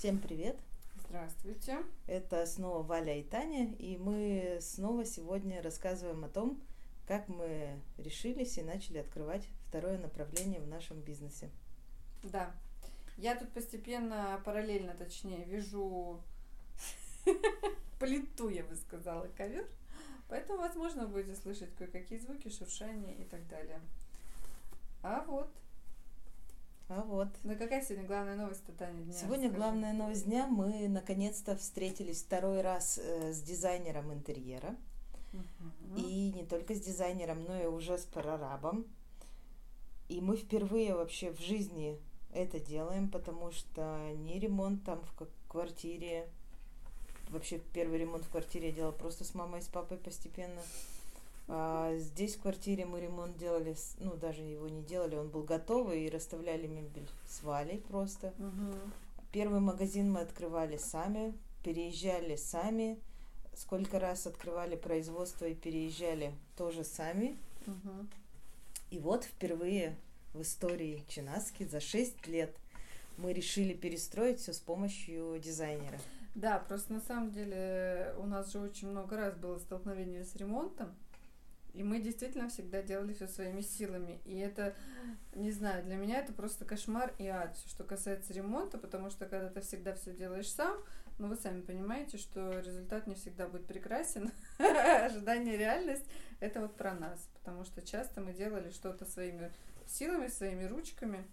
Всем привет! Здравствуйте! Это снова Валя и Таня, и мы снова сегодня рассказываем о том, как мы решились и начали открывать второе направление в нашем бизнесе. Да, я тут постепенно, параллельно точнее, вижу плиту, я бы сказала, ковер. Поэтому, возможно, будете слышать кое-какие звуки, шуршания и так далее. А вот. А вот. Ну какая сегодня главная новость Таня дня? Сегодня Скажи. главная новость дня. Мы наконец-то встретились второй раз э, с дизайнером интерьера. Мгм. И не только с дизайнером, но и уже с прорабом. И мы впервые вообще в жизни это делаем, потому что не ремонт там в квартире. Вообще первый ремонт в квартире я делала просто с мамой и с папой постепенно. А здесь в квартире мы ремонт делали, ну даже его не делали, он был готовый и расставляли мебель с Валей просто. Мгм. Первый магазин мы открывали сами, переезжали сами. Сколько раз открывали производство и переезжали тоже сами. Мгм. И вот впервые в истории Чинаски за 6 лет мы решили перестроить все с помощью дизайнера. Да, просто на самом деле у нас же очень много раз было столкновение с ремонтом. И мы действительно всегда делали все своими силами. И это, не знаю, для меня это просто кошмар и ад, что касается ремонта, потому что когда ты всегда все делаешь сам, ну вы сами понимаете, что результат не всегда будет прекрасен. Ожидание реальность это вот про нас. Потому что часто мы делали что-то своими силами, своими ручками,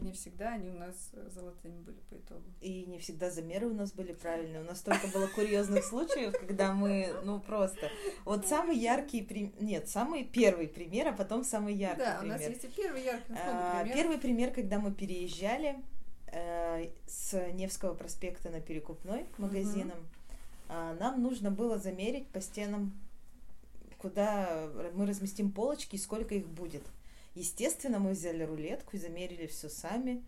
не всегда они у нас э, золотыми были по итогу. И не всегда замеры у нас были правильные. У нас столько было курьезных случаев, когда мы, ну просто... Вот самый яркий пример... Нет, самый первый пример, а потом самый яркий Да, у нас есть и первый яркий А, пример. Первый пример, когда мы переезжали э, с Невского проспекта на Перекупной магазином, а, нам нужно было замерить по стенам, куда мы разместим полочки и сколько их будет. Естественно, мы взяли рулетку и замерили все сами.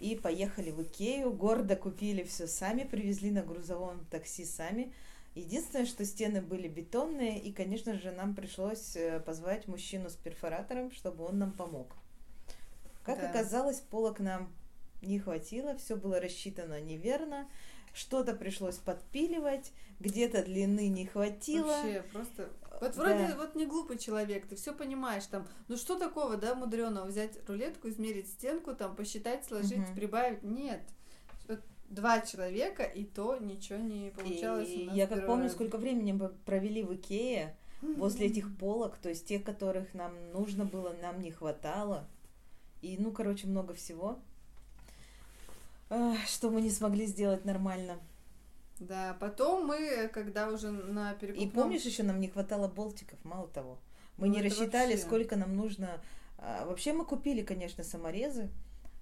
И поехали в Икею, гордо купили все сами, привезли на грузовом такси сами. Единственное, что стены были бетонные, и, конечно же, нам пришлось э, позвать мужчину с перфоратором, чтобы он нам помог. Как Да. оказалось, полок нам не хватило, все было рассчитано неверно, что-то пришлось подпиливать, где-то длины не хватило. Вообще, просто... Вот Да. вроде вот не глупый человек, ты все понимаешь, там, ну что такого, да, мудреного, взять рулетку, измерить стенку, там, посчитать, сложить, Мгм. прибавить. Нет. Вот два человека, и то ничего не получалось. И я как помню, сколько времени мы провели в Икее возле этих полок, то есть тех, которых нам нужно было, нам не хватало. И, ну, короче, много всего, Ах, что мы не смогли сделать нормально. Да, потом мы, когда уже на И перекупном... помнишь, еще нам не хватало болтиков, мало того. Мы Ну, не рассчитали, вообще. сколько нам нужно. А, Вообще мы купили, конечно, саморезы,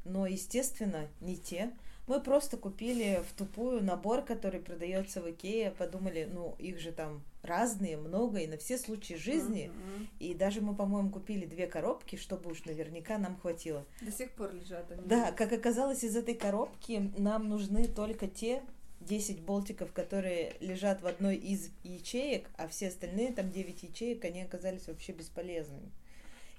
но, естественно, не те. Мы просто купили в тупую набор, который продается в Икее. Подумали, ну, их же там разные, много, и на все случаи жизни. Мгм. И даже мы, по-моему, купили две коробки, чтобы уж наверняка нам хватило. До сих пор лежат они. Да, как оказалось, из этой коробки нам нужны только те 10 болтиков, которые лежат в одной из ячеек, а все остальные, там 9 ячеек, они оказались вообще бесполезными.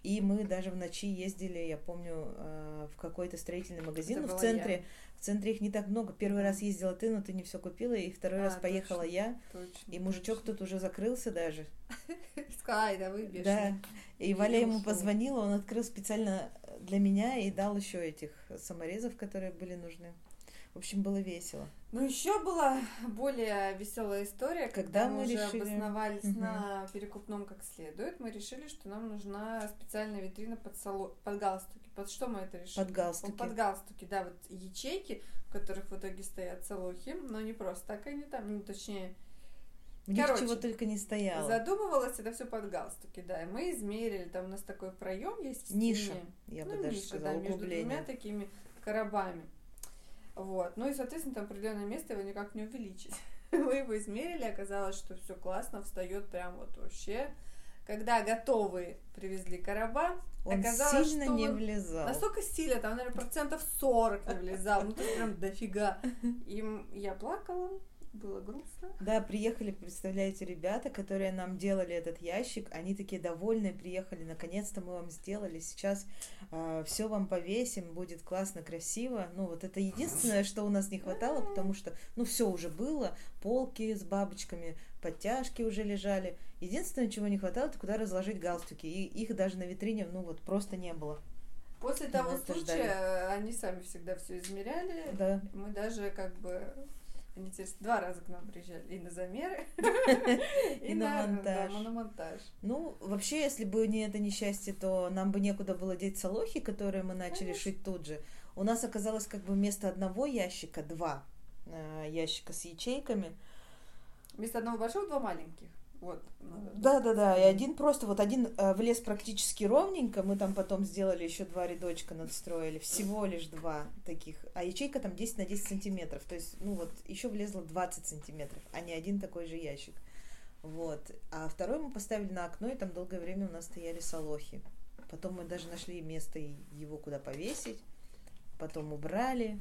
И мы даже в ночи ездили, я помню, э, в какой-то строительный магазин Это ну, в центре. я. В центре их не так много. Первый раз ездила ты, но ты не все купила, и второй А, раз поехала точно. я. Точно, И мужичок точно. тут уже закрылся даже. Скай, да вы. Да. И Валя ему позвонила, он открыл специально для меня и дал еще этих саморезов, которые были нужны. В общем, было весело. Ну, еще была более веселая история, Когда когда, мы, мы уже решили- обосновались Мгм. на перекупном как следует. Мы решили, что нам нужна специальная витрина под, сало... под галстуки. Под что мы это решили? Под галстуки. Под галстуки, да, вот ячейки, в которых в итоге стоят салохи, но не просто так они там, ну, точнее, У них Короче, чего только не стояло. задумывалось это все под галстуки, да, и мы измерили, там у нас такой проем есть в Ниша, стене. я бы ну, даже ниша, сказала, да, между двумя такими коробами. Вот. Ну и, соответственно, там определенное место его никак не увеличить. Мы его измерили, оказалось, что все классно, встает прям вот вообще. Когда готовые привезли короба, Он оказалось, сильно что не влезал. настолько сильно, там, наверное, процентов 40 не влезал, ну то есть прям дофига. И я плакала, было грустно. Да, приехали, представляете, ребята, которые нам делали этот ящик, они такие довольные, приехали, наконец-то мы вам сделали, сейчас э, а, все вам повесим, будет классно, красиво. Ну, вот это единственное, что у нас не хватало, потому что, ну, все уже было, полки с бабочками, подтяжки уже лежали. Единственное, чего не хватало, это куда разложить галстуки, и их даже на витрине, ну, вот просто не было. После того случая ждали. они сами всегда все измеряли. Да. Мы даже как бы они теперь два раза к нам приезжали. И на замеры, и на монтаж. Ну, вообще, если бы не это несчастье, то нам бы некуда было деть солохи, которые мы начали шить тут же. У нас оказалось как бы вместо одного ящика два э, ящика с ячейками. Вместо одного большого два маленьких. Вот. Да, да, да. И один просто, вот один э, влез практически ровненько. Мы там потом сделали еще два рядочка, надстроили. Всего лишь два таких. А ячейка там 10 на 10 сантиметров. То есть, ну вот, еще влезло 20 сантиметров, а не один такой же ящик. Вот. А второй мы поставили на окно, и там долгое время у нас стояли солохи. Потом мы даже нашли место его куда повесить. Потом убрали.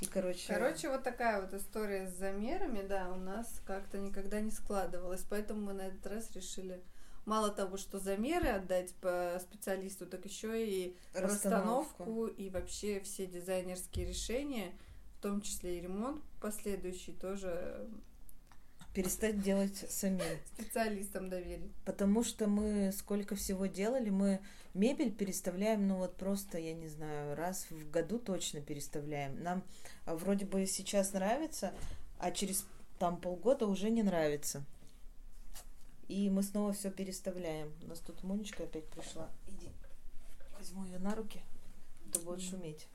И, короче... Короче, вот такая вот история с замерами, да, у нас как-то никогда не складывалась, поэтому мы на этот раз решили мало того, что замеры отдать по специалисту, так еще и расстановку. расстановку и вообще все дизайнерские решения, в том числе и ремонт последующий тоже перестать делать самим. Специалистам доверить. Потому что мы сколько всего делали, мы мебель переставляем, ну вот просто, я не знаю, раз в году точно переставляем. Нам а, вроде бы сейчас нравится, а через там полгода уже не нравится. И мы снова все переставляем. У нас тут Монечка опять пришла. Иди, возьму ее на руки, то будет шуметь.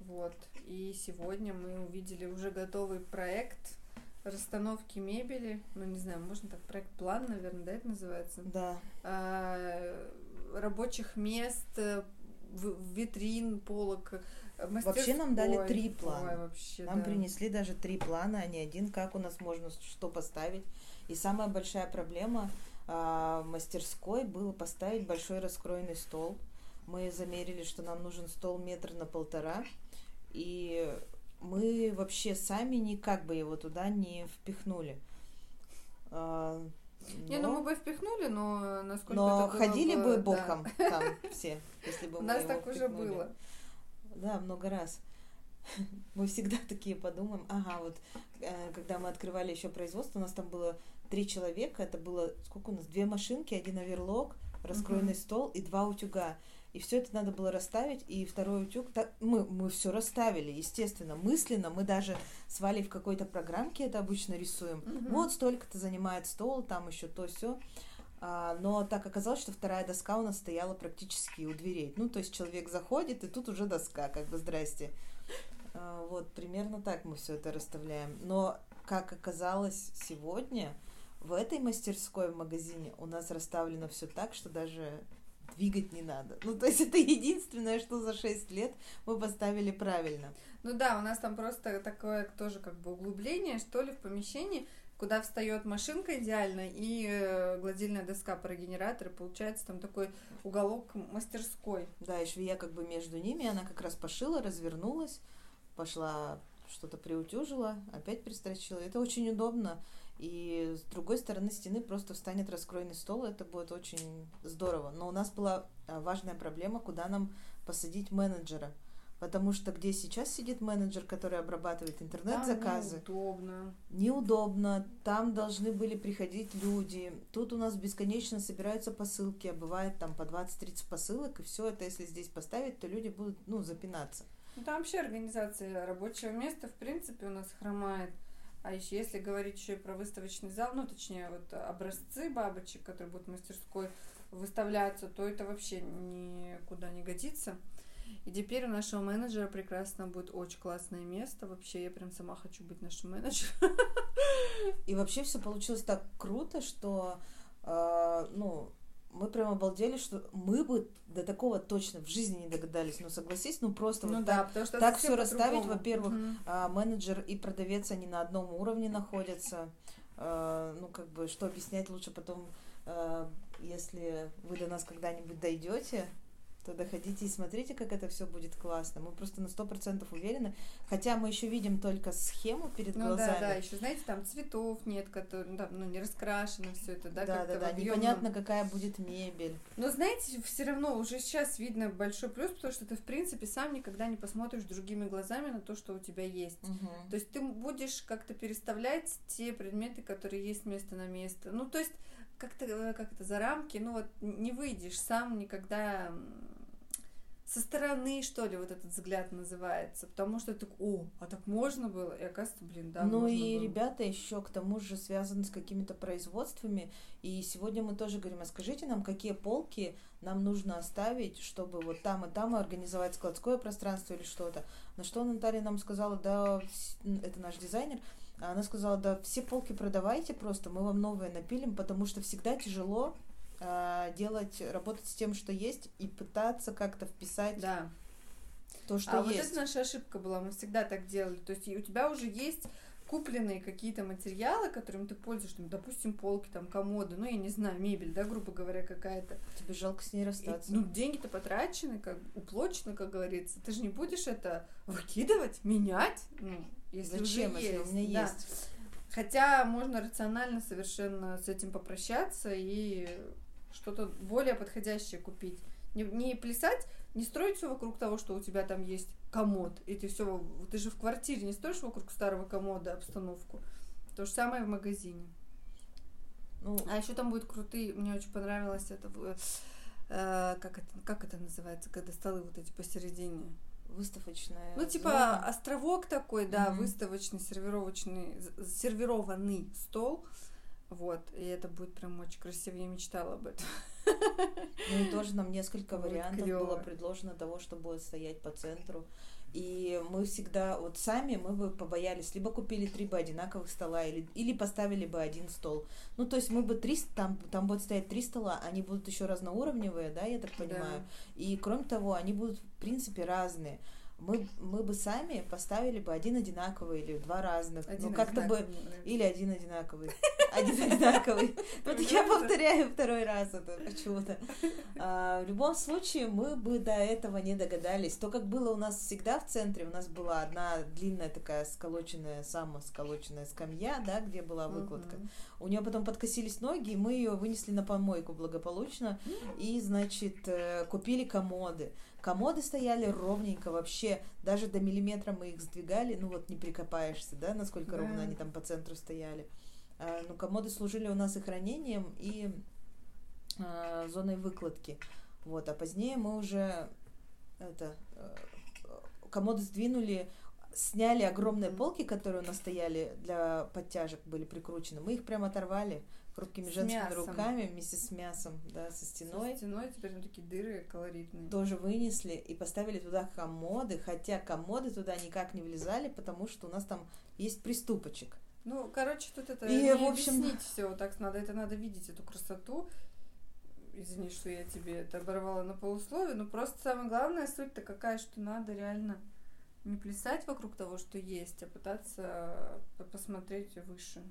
Вот. И сегодня мы увидели уже готовый проект расстановки мебели, ну не знаю, можно так проект план, наверное, да, это называется? Да. А, рабочих мест, э, витрин, полок. Вообще нам дали три плана. Ой, вообще, нам да. принесли даже три плана, а не один, как у нас можно что поставить. И самая большая проблема а, мастерской было поставить большой раскроенный стол. Мы замерили, что нам нужен стол метр на полтора. И мы вообще сами никак бы его туда не впихнули. А, но... Не, ну мы бы впихнули, но насколько Но это ходили бы, боком да. там все, если бы У нас так уже было. Да, много раз. Мы всегда такие подумаем. Ага, вот э, когда мы открывали еще производство, у нас там было три человека, это было сколько у нас? Две машинки, один оверлок, раскроенный uh-huh. стол и два утюга. И все это надо было расставить, и второй утюг, так, мы, мы все расставили, естественно, мысленно, мы даже с Валей в какой-то программке это обычно рисуем. Угу. Вот столько-то занимает стол, там еще то все. А, но так оказалось, что вторая доска у нас стояла практически у дверей. Ну, то есть человек заходит, и тут уже доска, как бы здрасте. А, вот, примерно так мы все это расставляем. Но, как оказалось сегодня, в этой мастерской в магазине у нас расставлено все так, что даже двигать не надо. Ну, то есть это единственное, что за 6 лет мы поставили правильно. Ну да, у нас там просто такое тоже как бы углубление, что ли, в помещении, куда встает машинка идеально и э, гладильная доска про генератор, получается там такой уголок мастерской. Да, и швея как бы между ними, она как раз пошила, развернулась, пошла что-то приутюжила, опять пристрочила. Это очень удобно. И с другой стороны стены просто встанет раскроенный стол, это будет очень здорово. Но у нас была а, важная проблема, куда нам посадить менеджера. Потому что где сейчас сидит менеджер, который обрабатывает интернет-заказы? неудобно. Неудобно. Там должны были приходить люди. Тут у нас бесконечно собираются посылки, а бывает там по 20-30 посылок, и все это, если здесь поставить, то люди будут, ну, запинаться. Ну, там вообще организация рабочего места, в принципе, у нас хромает. А еще если говорить еще и про выставочный зал, ну, точнее, вот образцы бабочек, которые будут в мастерской выставляться, то это вообще никуда не годится. И теперь у нашего менеджера прекрасно будет очень классное место. Вообще, я прям сама хочу быть нашим менеджером. И вообще все получилось так круто, что, э, ну, мы прям обалдели, что мы бы до такого точно в жизни не догадались. Ну, согласись, ну просто ну, вот да, так, что так все расставить. Во-первых, угу. а, менеджер и продавец, они на одном уровне находятся. А, ну, как бы, что объяснять лучше потом, а, если вы до нас когда-нибудь дойдете, то доходите и смотрите, как это все будет классно. Мы просто на сто процентов уверены, хотя мы еще видим только схему перед ну, глазами. да, да, еще знаете, там цветов нет, которые, ну, там, ну не раскрашено все это, да, да, да, да, непонятно, какая будет мебель. Но знаете, все равно уже сейчас видно большой плюс, потому что ты в принципе сам никогда не посмотришь другими глазами на то, что у тебя есть. Угу. То есть ты будешь как-то переставлять те предметы, которые есть место на место. Ну то есть как-то э, как это за рамки, ну вот не выйдешь сам никогда со стороны, что ли, вот этот взгляд называется, потому что так, о, а так можно было, и оказывается, блин, да, Ну и было. ребята еще к тому же связаны с какими-то производствами, и сегодня мы тоже говорим, а скажите нам, какие полки нам нужно оставить, чтобы вот там и там организовать складское пространство или что-то. На что Наталья нам сказала, да, это наш дизайнер, а она сказала, да, все полки продавайте просто, мы вам новые напилим, потому что всегда тяжело делать, работать с тем, что есть, и пытаться как-то вписать да. то, что а есть. вот это наша ошибка была, мы всегда так делали. То есть у тебя уже есть купленные какие-то материалы, которыми ты пользуешься, ну, допустим, полки, там, комоды, ну, я не знаю, мебель, да, грубо говоря, какая-то. Тебе жалко с ней расстаться. И, ну, деньги-то потрачены, как уплочены, как говорится. Ты же не будешь это выкидывать, менять, ну, если Зачем, уже если есть. у меня да. есть? Хотя можно рационально совершенно с этим попрощаться и что-то более подходящее купить. Не, не плясать, не строить все вокруг того, что у тебя там есть комод, и ты все, ты же в квартире не строишь вокруг старого комода обстановку. То же самое в магазине. Ну, а еще там будет крутые, мне очень понравилось это, э, как это, как это называется, когда столы вот эти посередине. Выставочная. Ну, типа зона. островок такой, да, Мгм. выставочный, сервировочный, сервированный стол. Вот, и это будет прям очень красиво. Я мечтала об этом. Ну и тоже нам несколько вариантов клёво. было предложено того, что будет стоять по центру. И мы всегда, вот сами мы бы побоялись, либо купили три бы одинаковых стола, или, или поставили бы один стол. Ну, то есть мы бы три, там, там будет стоять три стола, они будут еще разноуровневые, да, я так понимаю. И кроме того, они будут, в принципе, разные. Мы, мы бы сами поставили бы один одинаковый или два разных. Один ну, как-то бы... нравится. Или один одинаковый. Один одинаковый. Вот я повторяю второй раз это почему-то. А, В любом случае, мы бы до этого не догадались. То, как было у нас всегда в центре, у нас была одна длинная такая сколоченная, самосколоченная скамья, да, где была выкладка. У нее потом подкосились ноги, и мы ее вынесли на помойку благополучно. И, значит, э, купили комоды. Комоды стояли ровненько вообще, даже до миллиметра мы их сдвигали, ну вот не прикопаешься, да, насколько Да. ровно они там по центру стояли. А, Ну, комоды служили у нас и хранением, и а, зоной выкладки. Вот, а позднее мы уже это э, комоды сдвинули, сняли огромные полки, которые у нас стояли для подтяжек, были прикручены. Мы их прям оторвали круткими С женскими мясом. руками вместе с мясом, да, со стеной Со стеной теперь там такие дыры колоритные. тоже вынесли и поставили туда комоды, хотя комоды туда никак не влезали, потому что у нас там есть приступочек. Ну, короче, тут это И, не в общем- объяснить все. Так надо, это надо видеть эту красоту. Извини, что я тебе это оборвала на полусловие, но просто самое главное суть-то какая, что надо реально не плясать вокруг того, что есть, а пытаться по- посмотреть выше,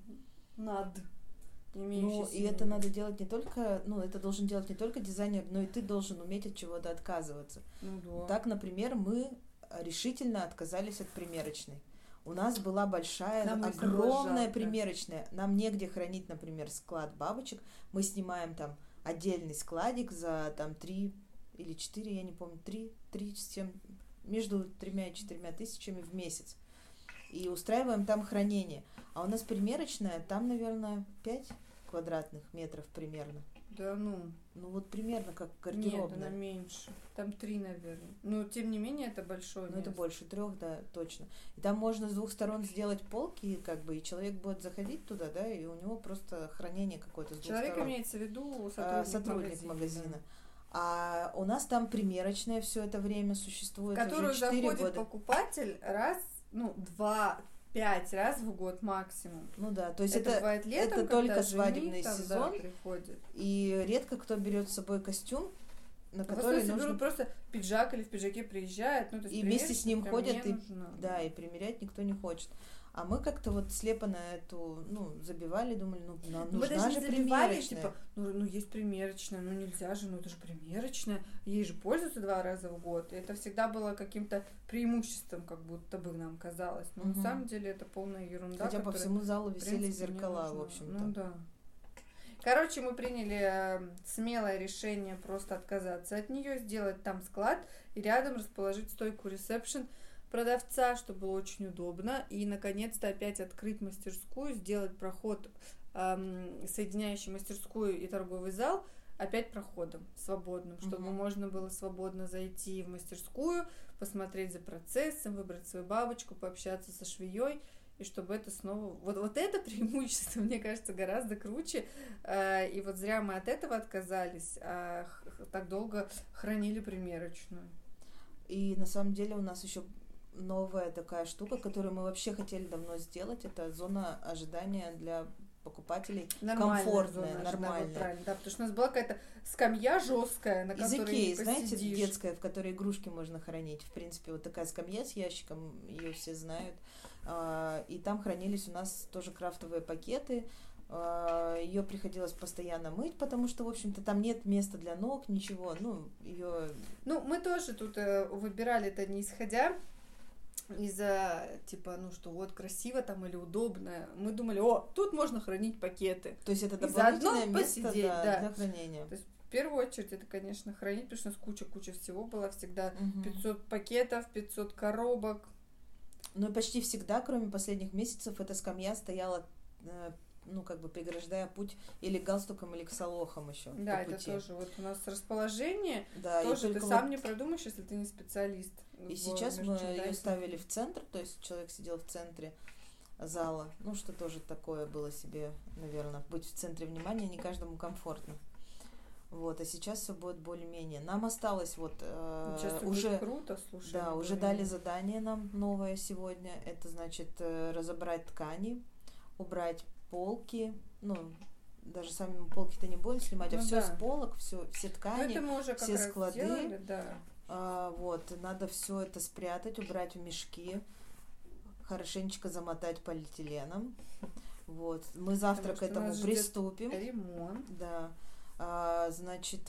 над Ну, и это надо делать не только, ну, это должен делать не только дизайнер, но и ты должен уметь от чего-то отказываться. Ну да. Так, например, мы решительно отказались от примерочной. У нас была большая, Нам огромная примерочная. Нам негде хранить, например, склад бабочек. Мы снимаем там отдельный складик за там три или четыре, я не помню, три, три с чем, между тремя и четырьмя тысячами в месяц. И устраиваем там хранение. А у нас примерочная, там, наверное, 5 квадратных метров примерно. Да ну. Ну вот примерно как Нет, гардеробная. она меньше. Там три, наверное. Но тем не менее это большое Ну, это больше трех, да, точно. И там можно с двух сторон сделать полки, как бы, и человек будет заходить туда, да, и у него просто хранение какое-то с двух Человек сторон. имеется в виду А, сотрудник, сотрудник магазина. магазина. А у нас там примерочная все это время В существует которую уже 4 заходит года. покупатель раз, ну, два, пять раз в год максимум. Ну да, то есть это, это, бывает летом, это только свадебный там, да, сезон. приходит. и редко кто берет с собой костюм на В который нужно... берут просто пиджак или в пиджаке приезжает, ну, то есть И вместе с ним ходят, и- нужна. Да, и примерять никто не хочет. А мы как-то вот слепо на эту, ну, забивали, думали, ну, нам Ну, мы нужна даже же забивали, примерочная. типа, ну, ну, есть примерочная, ну нельзя же, ну это же примерочная, ей же пользуются два раза в год. И это всегда было каким-то преимуществом, как будто бы нам казалось. Но Мгм. на самом деле это полная ерунда. Хотя по всему залу висели принципе, зеркала, в общем-то. Ну да. Короче, мы приняли э, смелое решение просто отказаться от нее, сделать там склад и рядом расположить стойку ресепшн продавца, что было очень удобно. И, наконец-то, опять открыть мастерскую, сделать проход, эм, соединяющий мастерскую и торговый зал, опять проходом свободным, чтобы Мгм. можно было свободно зайти в мастерскую, посмотреть за процессом, выбрать свою бабочку, пообщаться со швеей, и чтобы это снова... Вот, вот это преимущество, мне кажется, гораздо круче. Э, И вот зря мы от этого отказались, а так долго хранили примерочную. И на самом деле у нас еще новая такая штука, которую мы вообще хотели давно сделать, это зона ожидания для покупателей. Нормальная Комфортная, зона нормальная. правильно, да, потому что у нас была какая-то скамья жесткая, на Из которой Икеи, не знаете, детская, в которой игрушки можно хранить. В принципе, вот такая скамья с ящиком, ее все знают. А, И там хранились у нас тоже крафтовые пакеты. Ее приходилось постоянно мыть, потому что, в общем-то, там нет места для ног, ничего. Ну, ее Ну, мы тоже тут э, выбирали это не исходя из-за, типа, ну что, вот красиво там или удобно. Мы думали, о, тут можно хранить пакеты. То есть это дополнительное место посидеть, да, да. для хранения. То есть, в первую очередь, это, конечно, хранить, потому что у нас куча-куча всего была всегда. Мгм. 500 пакетов, 500 коробок. Ну и почти всегда, кроме последних месяцев, эта скамья стояла, э, ну, как бы преграждая путь или к галстукам, или к солохам еще. Да, это пути. тоже. Вот у нас расположение Да, тоже ты сам вот- не продумаешь, если ты не специалист. И сейчас мы ее ставили в центр, то есть человек сидел в центре зала, ну, что тоже такое было себе, наверное, быть в центре внимания не каждому комфортно. Вот, а сейчас все будет более-менее. Нам осталось вот э, Сейчас уже... круто, слушай. Да, уже дали задание нам новое сегодня. Это значит э, разобрать ткани, убрать полки. Ну, даже сами полки-то не будем снимать, а Ну все да. с полок, все, все Ну, ткани. это мы уже как все раз склады. сделали, да. А, вот, надо все это спрятать, убрать в мешки, хорошенечко замотать полиэтиленом. Вот, мы завтра Потому к этому приступим. Ремонт. Да. А, значит,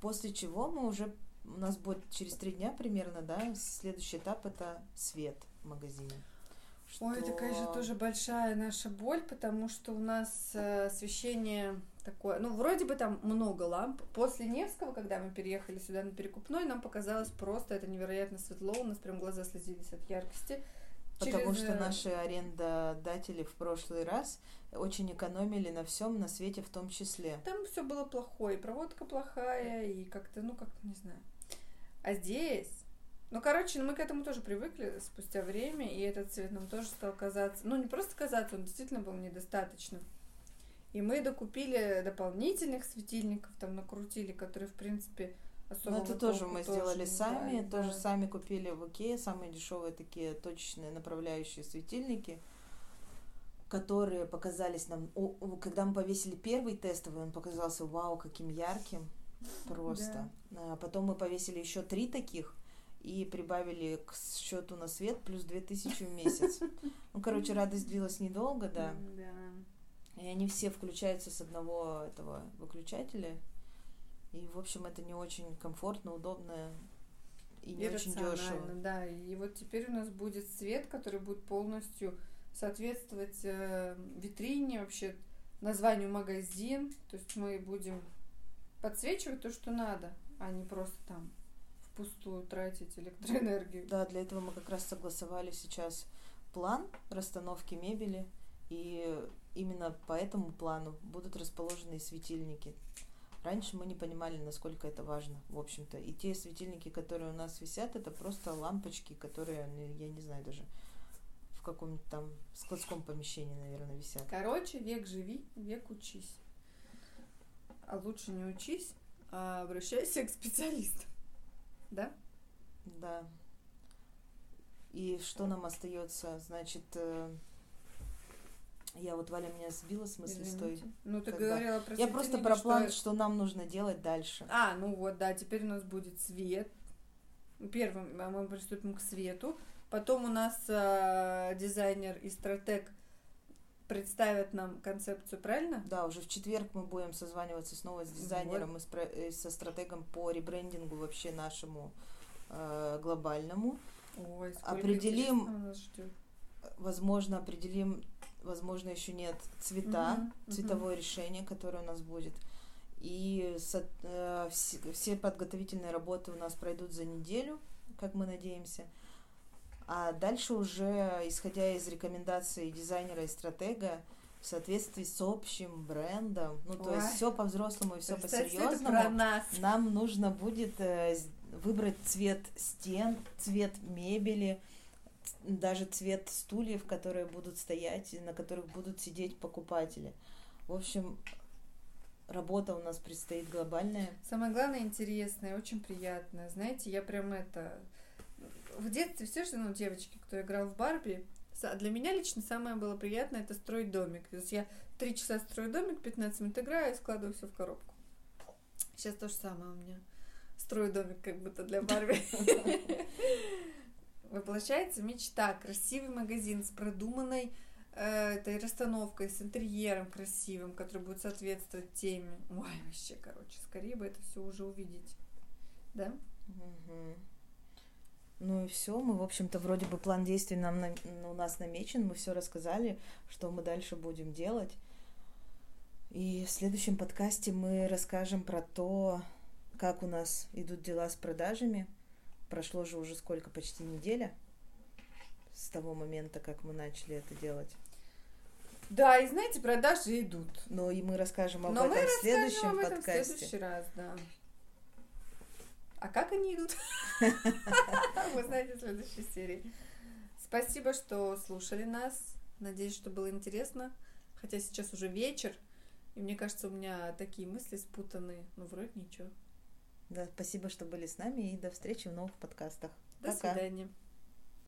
после чего мы уже у нас будет через три дня примерно, да, следующий этап это свет в магазине. Ой, это, Что- конечно, тоже большая наша боль, потому что у нас э, освещение такое, ну, вроде бы там много ламп. После Невского, когда мы переехали сюда на Перекупной, нам показалось просто это невероятно светло, у нас прям глаза слезились от яркости. Потому Через, что э, наши арендодатели в прошлый раз очень экономили на всем, на свете в том числе. Там все было плохое, проводка плохая, и как-то, ну, как-то, не знаю. А здесь... Ну, короче, ну, мы к этому тоже привыкли спустя время, и этот цвет нам тоже стал казаться... Ну, не просто казаться, он действительно был недостаточным. И мы докупили дополнительных светильников, там накрутили, которые, в принципе, особо Ну, это тоже мы сделали не сами, дали, тоже да. сами купили в Икее самые дешевые такие точечные направляющие светильники, которые показались нам, когда мы повесили первый тестовый, он показался вау, каким ярким, просто. А потом мы повесили еще три таких и прибавили к счету на свет плюс 2000 в месяц. Ну, короче, радость длилась недолго, да. Да. И они все включаются с одного этого выключателя. И, в общем, это не очень комфортно, удобно и не И очень дешево. Да, и вот теперь у нас будет свет, который будет полностью соответствовать э, витрине, вообще названию магазин. То есть мы будем подсвечивать то, что надо, а не просто там впустую тратить электроэнергию. Да, для этого мы как раз согласовали сейчас план расстановки мебели. И именно по этому плану будут расположены светильники. Раньше мы не понимали, насколько это важно, в общем-то. И те светильники, которые у нас висят, это просто лампочки, которые, ну, я не знаю даже, в каком-то там складском помещении, наверное, висят. Короче, век живи, век учись. А лучше не учись, а обращайся к специалистам. Да? Да. И что нам остается? Значит, э, Я вот Валя меня сбила, в смысле, стой. Ну, ты когда- говорила про Я просто про что- план, что нам нужно делать дальше. А, ну вот, да, теперь у нас будет свет. Первым а, мы приступим к свету. Потом у нас а, дизайнер и стратег представят нам концепцию, правильно? Да, уже в четверг мы будем созваниваться снова с дизайнером и с про- э, со стратегом по ребрендингу вообще нашему э, глобальному. Ой, Определим- нас ждет. Возможно, определим, возможно, еще нет цвета, мгм. цветовое решение, которое у нас будет. И со- э, все, все подготовительные работы у нас пройдут за неделю, как мы надеемся. А дальше уже, исходя из рекомендаций дизайнера и стратега, в соответствии с общим брендом, ну то есть Ой. все по-взрослому и все по-серьезному, нам нужно будет э, выбрать цвет стен, цвет мебели, даже цвет стульев, которые будут стоять, на которых будут сидеть покупатели. В общем, работа у нас предстоит глобальная. Самое главное, интересное, очень приятное. Знаете, я прям это... В детстве все же, ну, девочки, кто играл в Барби, для меня лично самое было приятное это строить домик. То есть я три часа строю домик, 15 минут играю и складываю все в коробку. Сейчас то же самое у меня. Строю домик как будто для Барби. Воплощается мечта. Красивый магазин с продуманной э, этой расстановкой, с интерьером красивым, который будет соответствовать теме. Ой, вообще, короче, скорее бы это все уже увидеть. Да? Мгм. Ну и все, мы, в общем-то, вроде бы план действий нам на- у нас намечен, мы все рассказали, что мы дальше будем делать. И в следующем подкасте мы расскажем про то, как у нас идут дела с продажами. Прошло же уже сколько, почти неделя с того момента, как мы начали это делать. Да, и знаете, продажи идут. Но и мы расскажем об Но мы этом в расскажем следующем об этом в подкасте. следующий раз, да. А как они идут? Вы знаете в следующей серии. Спасибо, что слушали нас. Надеюсь, что было интересно. Хотя сейчас уже вечер, и мне кажется, у меня такие мысли спутанные. Ну, вроде ничего. Да, спасибо, что были с нами, и до встречи в новых подкастах. До Пока. свидания.